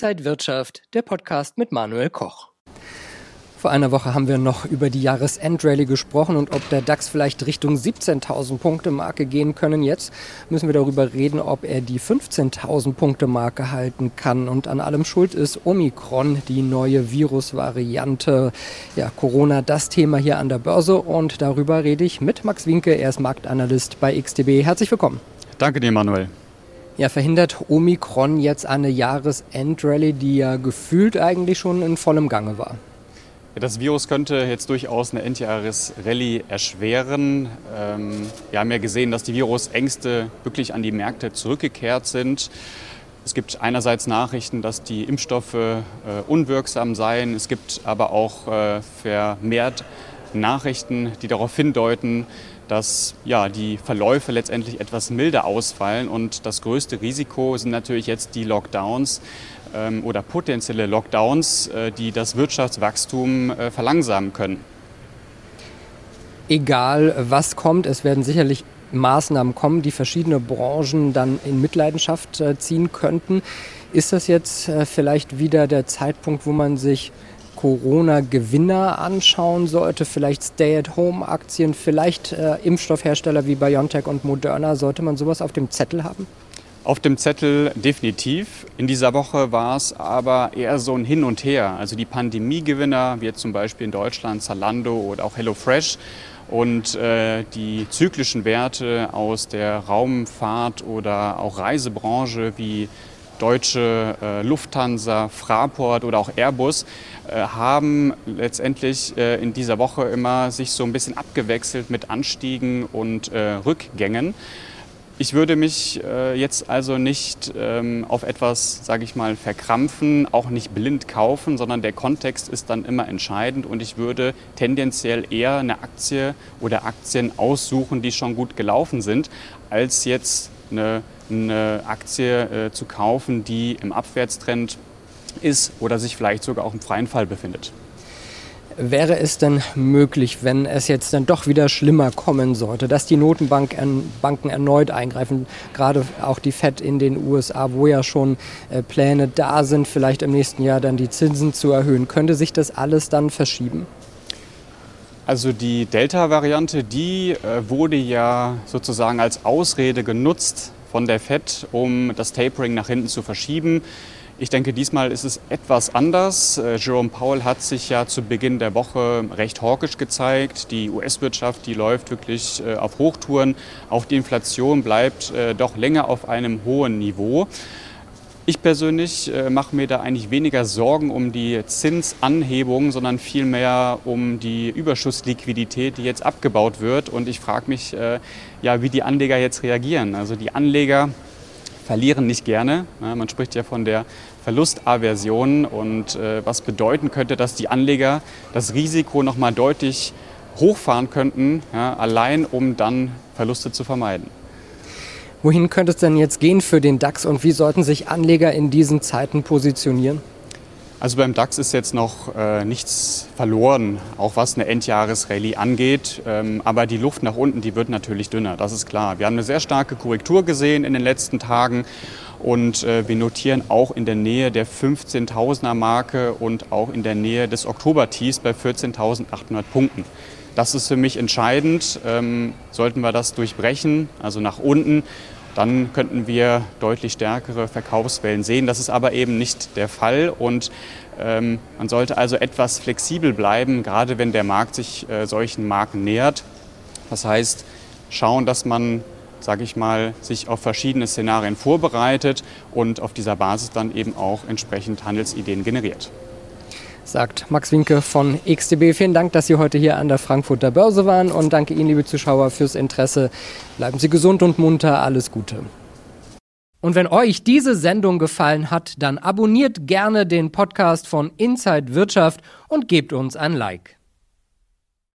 Inside Wirtschaft, der Podcast mit Manuel Koch. Vor einer Woche haben wir noch über die Jahresendrallye gesprochen und ob der DAX vielleicht Richtung 17.000 Punkte Marke gehen können. Jetzt müssen wir darüber reden, ob er die 15.000 Punkte Marke halten kann. Und an allem schuld ist Omikron, die neue Virusvariante. Ja, Corona, das Thema hier an der Börse. Und darüber rede ich mit Max Winke. Er ist Marktanalyst bei XTB. Herzlich willkommen. Danke dir, Manuel. Ja, verhindert Omikron jetzt eine Jahresendrallye, die ja gefühlt eigentlich schon in vollem Gange war? Das Virus könnte jetzt durchaus eine Endjahresrallye erschweren. Ähm, wir haben ja gesehen, dass die Virusängste wirklich an die Märkte zurückgekehrt sind. Es gibt einerseits Nachrichten, dass die Impfstoffe äh, unwirksam seien. Es gibt aber auch äh, vermehrt Nachrichten, die darauf hindeuten, dass ja, die Verläufe letztendlich etwas milder ausfallen. Und das größte Risiko sind natürlich jetzt die Lockdowns ähm, oder potenzielle Lockdowns, äh, die das Wirtschaftswachstum äh, verlangsamen können. Egal was kommt, es werden sicherlich Maßnahmen kommen, die verschiedene Branchen dann in Mitleidenschaft äh, ziehen könnten. Ist das jetzt vielleicht wieder der Zeitpunkt, wo man sich Corona-Gewinner anschauen sollte, vielleicht Stay-at-Home-Aktien, vielleicht äh, Impfstoffhersteller wie BioNTech und Moderna, sollte man sowas auf dem Zettel haben? Auf dem Zettel definitiv. In dieser Woche war es aber eher so ein Hin und Her. Also die Pandemiegewinner, wie jetzt zum Beispiel in Deutschland Zalando oder auch HelloFresh, und äh, die zyklischen Werte aus der Raumfahrt oder auch Reisebranche wie Deutsche äh, Lufthansa, Fraport oder auch Airbus äh, haben letztendlich äh, in dieser Woche immer sich so ein bisschen abgewechselt mit Anstiegen und äh, Rückgängen. Ich würde mich äh, jetzt also nicht ähm, auf etwas, sage ich mal, verkrampfen, auch nicht blind kaufen, sondern der Kontext ist dann immer entscheidend und ich würde tendenziell eher eine Aktie oder Aktien aussuchen, die schon gut gelaufen sind, als jetzt eine, eine Aktie äh, zu kaufen, die im Abwärtstrend ist oder sich vielleicht sogar auch im freien Fall befindet. Wäre es denn möglich, wenn es jetzt dann doch wieder schlimmer kommen sollte, dass die Notenbanken erneut eingreifen, gerade auch die Fed in den USA, wo ja schon äh, Pläne da sind, vielleicht im nächsten Jahr dann die Zinsen zu erhöhen? Könnte sich das alles dann verschieben? Also die Delta-Variante, die äh, wurde ja sozusagen als Ausrede genutzt von der Fed, um das Tapering nach hinten zu verschieben. Ich denke, diesmal ist es etwas anders. Äh, Jerome Powell hat sich ja zu Beginn der Woche recht hawkisch gezeigt. Die US-Wirtschaft, die läuft wirklich äh, auf Hochtouren. Auch die Inflation bleibt äh, doch länger auf einem hohen Niveau. Ich persönlich mache mir da eigentlich weniger Sorgen um die Zinsanhebung, sondern vielmehr um die Überschussliquidität, die jetzt abgebaut wird. Und ich frage mich, ja, wie die Anleger jetzt reagieren. Also die Anleger verlieren nicht gerne. Man spricht ja von der Verlustaversion und äh, was bedeuten könnte, dass die Anleger das Risiko noch mal deutlich hochfahren könnten, allein um dann Verluste zu vermeiden. Wohin könnte es denn jetzt gehen für den DAX und wie sollten sich Anleger in diesen Zeiten positionieren? Also beim DAX ist jetzt noch äh, nichts verloren, auch was eine Endjahresrallye angeht. Ähm, aber die Luft nach unten, die wird natürlich dünner, das ist klar. Wir haben eine sehr starke Korrektur gesehen in den letzten Tagen und äh, wir notieren auch in der Nähe der 15.000er Marke und auch in der Nähe des Oktober-Tiefs bei 14.800 Punkten. Das ist für mich entscheidend. Ähm, sollten wir das durchbrechen, also nach unten, dann könnten wir deutlich stärkere Verkaufswellen sehen. Das ist aber eben nicht der Fall und ähm, man sollte also etwas flexibel bleiben, gerade wenn der Markt sich äh, solchen Marken nähert. Das heißt, schauen, dass man sage ich mal, sich auf verschiedene Szenarien vorbereitet und auf dieser Basis dann eben auch entsprechend Handelsideen generiert sagt Max Winke von XTB. Vielen Dank, dass Sie heute hier an der Frankfurter Börse waren und danke Ihnen, liebe Zuschauer, fürs Interesse. Bleiben Sie gesund und munter. Alles Gute. Und wenn euch diese Sendung gefallen hat, dann abonniert gerne den Podcast von Inside Wirtschaft und gebt uns ein Like.